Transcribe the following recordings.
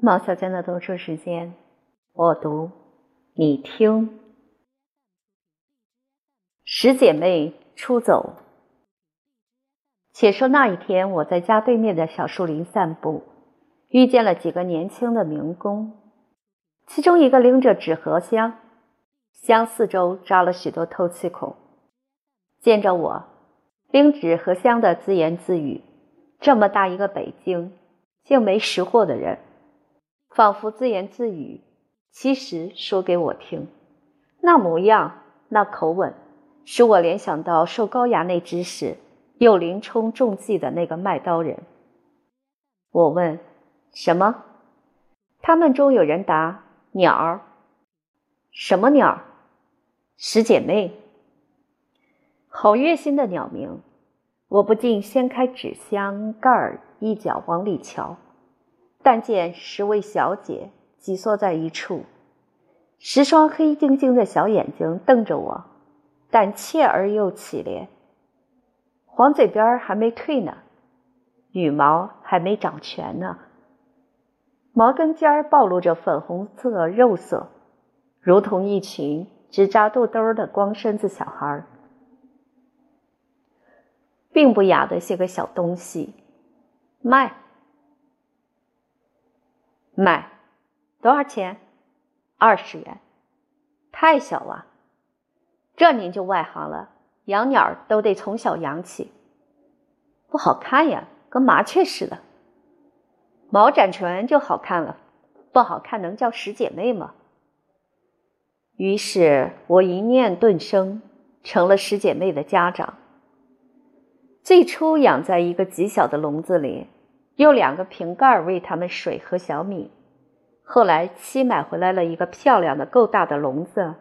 毛小娟的读书时间，我读，你听。十姐妹出走。且说那一天，我在家对面的小树林散步，遇见了几个年轻的民工，其中一个拎着纸盒箱，箱四周扎了许多透气孔。见着我，拎纸盒箱的自言自语：“这么大一个北京，竟没识货的人。”仿佛自言自语，其实说给我听。那模样，那口吻，使我联想到受高衙内指使，又林冲中计的那个卖刀人。我问：“什么？”他们中有人答：“鸟儿。”什么鸟？十姐妹。好悦心的鸟鸣，我不禁掀开纸箱盖儿，一脚往里瞧。但见十位小姐挤缩在一处，十双黑晶晶的小眼睛瞪着我，胆怯而又凄怜。黄嘴边还没退呢，羽毛还没长全呢，毛根尖儿暴露着粉红色肉色，如同一群只扎肚兜的光身子小孩儿，并不雅的些个小东西，卖。卖多少钱？二十元，太小了！这您就外行了，养鸟都得从小养起。不好看呀，跟麻雀似的。毛展全就好看了，不好看能叫十姐妹吗？于是我一念顿生，成了十姐妹的家长。最初养在一个极小的笼子里。用两个瓶盖喂它们水和小米。后来妻买回来了一个漂亮的、够大的笼子，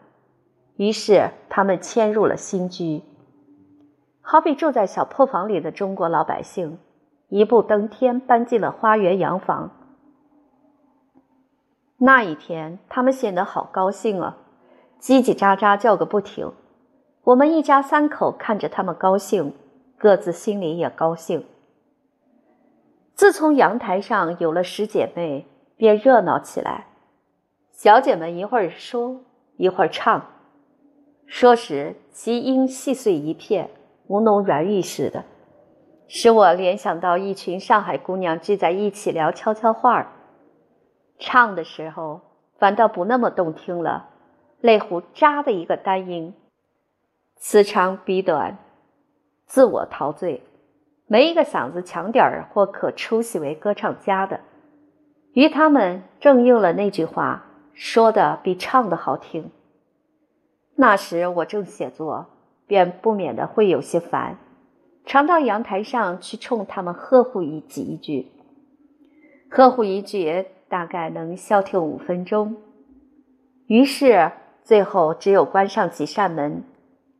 于是他们迁入了新居。好比住在小破房里的中国老百姓，一步登天搬进了花园洋房。那一天，他们显得好高兴啊，叽叽喳喳叫个不停。我们一家三口看着他们高兴，各自心里也高兴。自从阳台上有了十姐妹，便热闹起来。小姐们一会儿说，一会儿唱，说时其音细碎一片，吴侬软语似的，使我联想到一群上海姑娘聚在一起聊悄悄话儿。唱的时候反倒不那么动听了，泪壶扎的一个单音，此长彼短，自我陶醉。没一个嗓子强点儿或可出息为歌唱家的，于他们正应了那句话，说的比唱的好听。那时我正写作，便不免的会有些烦，常到阳台上去冲他们呵护一几一句，呵护一句大概能消停五分钟。于是最后只有关上几扇门，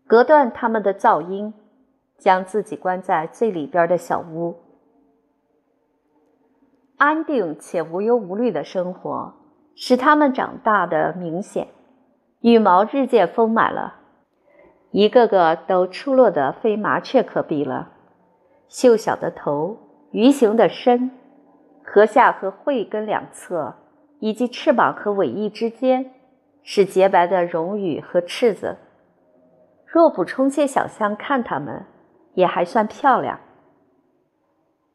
隔断他们的噪音。将自己关在最里边的小屋，安定且无忧无虑的生活，使他们长大的明显，羽毛日渐丰满了，一个个都出落得非麻雀可比了。秀小的头，鱼形的身，颌下和喙根两侧，以及翅膀和尾翼之间，是洁白的绒羽和翅子。若补充些小象看它们。也还算漂亮。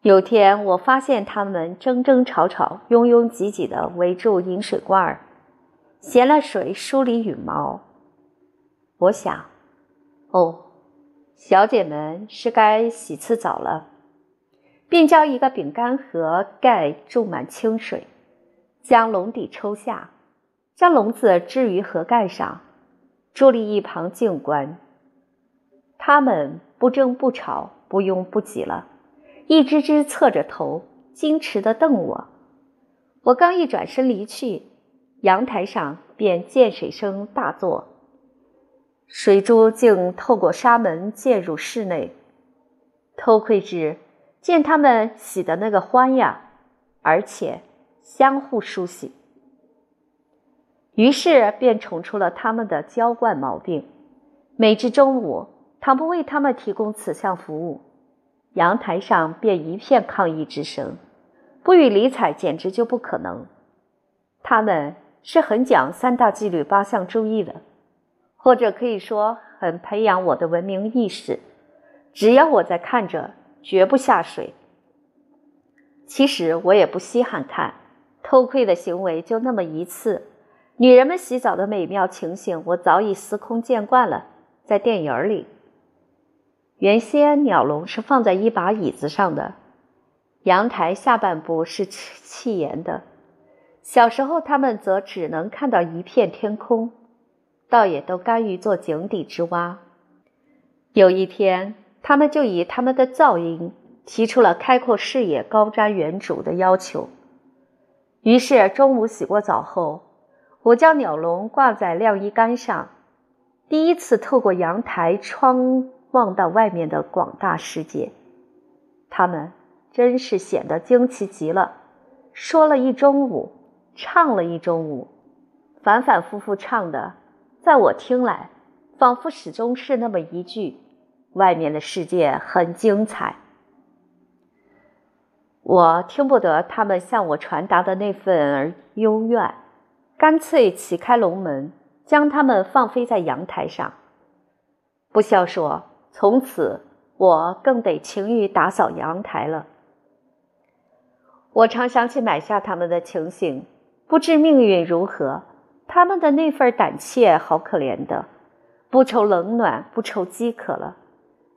有天我发现他们争争吵吵、拥拥挤挤的围住饮水罐儿，衔了水梳理羽毛。我想，哦，小姐们是该洗次澡了，便将一个饼干盒盖注满清水，将笼底抽下，将笼子置于盒盖上，伫立一旁静观。他们。不争不吵，不拥不挤了，一只只侧着头，矜持地瞪我。我刚一转身离去，阳台上便溅水声大作，水珠竟透过纱门溅入室内。偷窥之，见他们洗的那个欢呀，而且相互梳洗。于是便宠出了他们的娇惯毛病。每至中午。倘不为他们提供此项服务，阳台上便一片抗议之声，不予理睬简直就不可能。他们是很讲三大纪律八项注意的，或者可以说很培养我的文明意识。只要我在看着，绝不下水。其实我也不稀罕看，偷窥的行为就那么一次。女人们洗澡的美妙情形，我早已司空见惯了，在电影里。原先鸟笼是放在一把椅子上的，阳台下半部是砌檐的。小时候，他们则只能看到一片天空，倒也都甘于做井底之蛙。有一天，他们就以他们的噪音提出了开阔视野、高瞻远瞩的要求。于是，中午洗过澡后，我将鸟笼挂在晾衣杆上，第一次透过阳台窗。望到外面的广大世界，他们真是显得惊奇极了。说了一中午，唱了一中午，反反复复唱的，在我听来，仿佛始终是那么一句：“外面的世界很精彩。”我听不得他们向我传达的那份幽怨，干脆启开笼门，将他们放飞在阳台上。不消说。从此，我更得勤于打扫阳台了。我常想起买下他们的情形，不知命运如何。他们的那份胆怯，好可怜的，不愁冷暖，不愁饥渴了，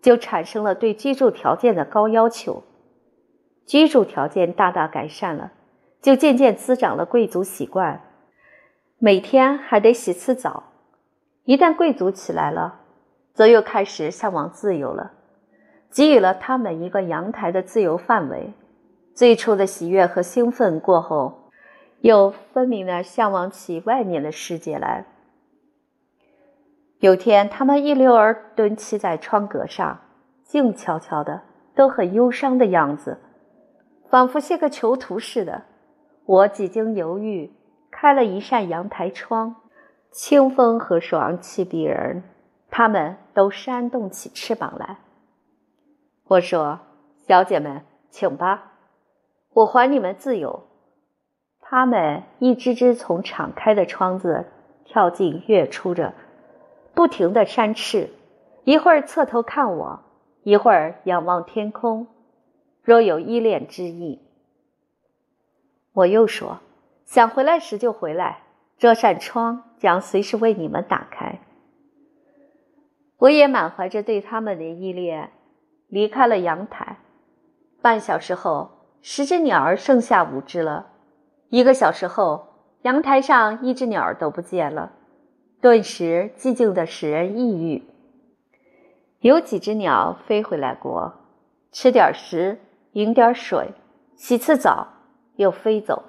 就产生了对居住条件的高要求。居住条件大大改善了，就渐渐滋长了贵族习惯，每天还得洗次澡。一旦贵族起来了。则又开始向往自由了，给予了他们一个阳台的自由范围。最初的喜悦和兴奋过后，又分明的向往起外面的世界来。有天，他们一溜儿蹲栖在窗格上，静悄悄的，都很忧伤的样子，仿佛些个囚徒似的。我几经犹豫，开了一扇阳台窗，清风和爽气逼人。他们都扇动起翅膀来。我说：“小姐们，请吧，我还你们自由。”他们一只只从敞开的窗子跳进跃出着，不停的扇翅，一会儿侧头看我，一会儿仰望天空，若有依恋之意。我又说：“想回来时就回来，这扇窗将随时为你们打开。”我也满怀着对他们的依恋，离开了阳台。半小时后，十只鸟儿剩下五只了。一个小时后，阳台上一只鸟儿都不见了，顿时寂静的使人抑郁。有几只鸟飞回来过，吃点食，饮点水，洗次澡，又飞走。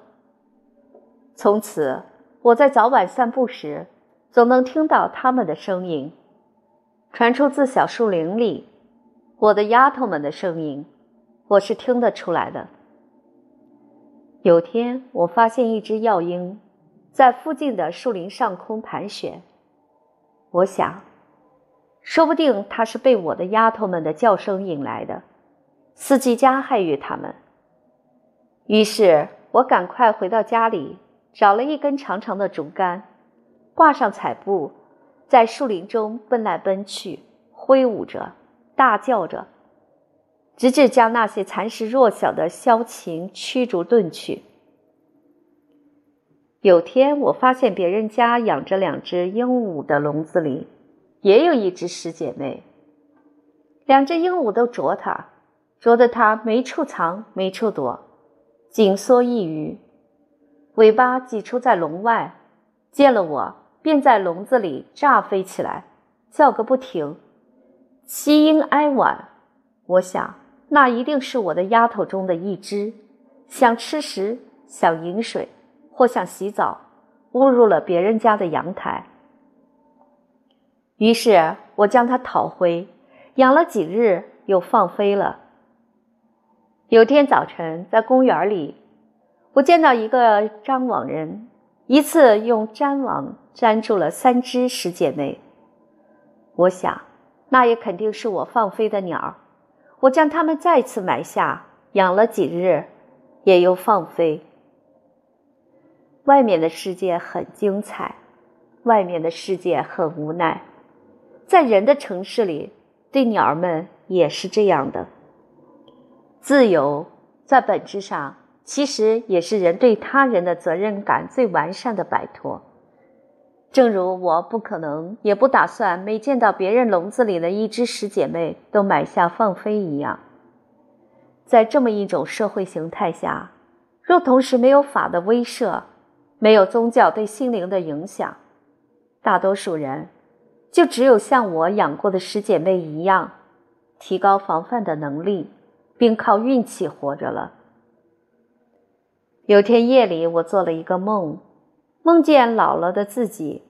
从此，我在早晚散步时，总能听到它们的声音。传出自小树林里，我的丫头们的声音，我是听得出来的。有天，我发现一只药鹰在附近的树林上空盘旋，我想，说不定它是被我的丫头们的叫声引来的，伺机加害于他们。于是我赶快回到家里，找了一根长长的竹竿，挂上彩布。在树林中奔来奔去，挥舞着，大叫着，直至将那些蚕食弱小的枭禽驱逐遁去。有天，我发现别人家养着两只鹦鹉的笼子里，也有一只十姐妹。两只鹦鹉都啄它，啄得它没处藏，没处躲，紧缩一隅，尾巴挤出在笼外，见了我。便在笼子里炸飞起来，叫个不停，其音哀婉。我想，那一定是我的丫头中的一只，想吃食，想饮水，或想洗澡，误入了别人家的阳台。于是我将它讨回，养了几日，又放飞了。有天早晨，在公园里，我见到一个张网人。一次用粘网粘住了三只十姐妹，我想，那也肯定是我放飞的鸟我将它们再次埋下，养了几日，也又放飞。外面的世界很精彩，外面的世界很无奈。在人的城市里，对鸟儿们也是这样的。自由在本质上其实也是人对他人的责任感最完善的摆脱。正如我不可能也不打算每见到别人笼子里的一只十姐妹都买下放飞一样。在这么一种社会形态下，若同时没有法的威慑，没有宗教对心灵的影响，大多数人就只有像我养过的十姐妹一样，提高防范的能力，并靠运气活着了。有天夜里，我做了一个梦，梦见老了的自己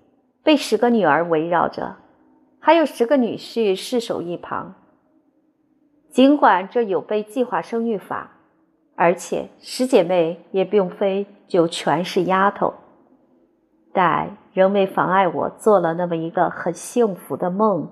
被十个女儿围绕着，还有十个女婿侍守一旁。尽管这有悖计划生育法，而且十姐妹也并非就全是丫头，但仍未妨碍我做了那么一个很幸福的梦。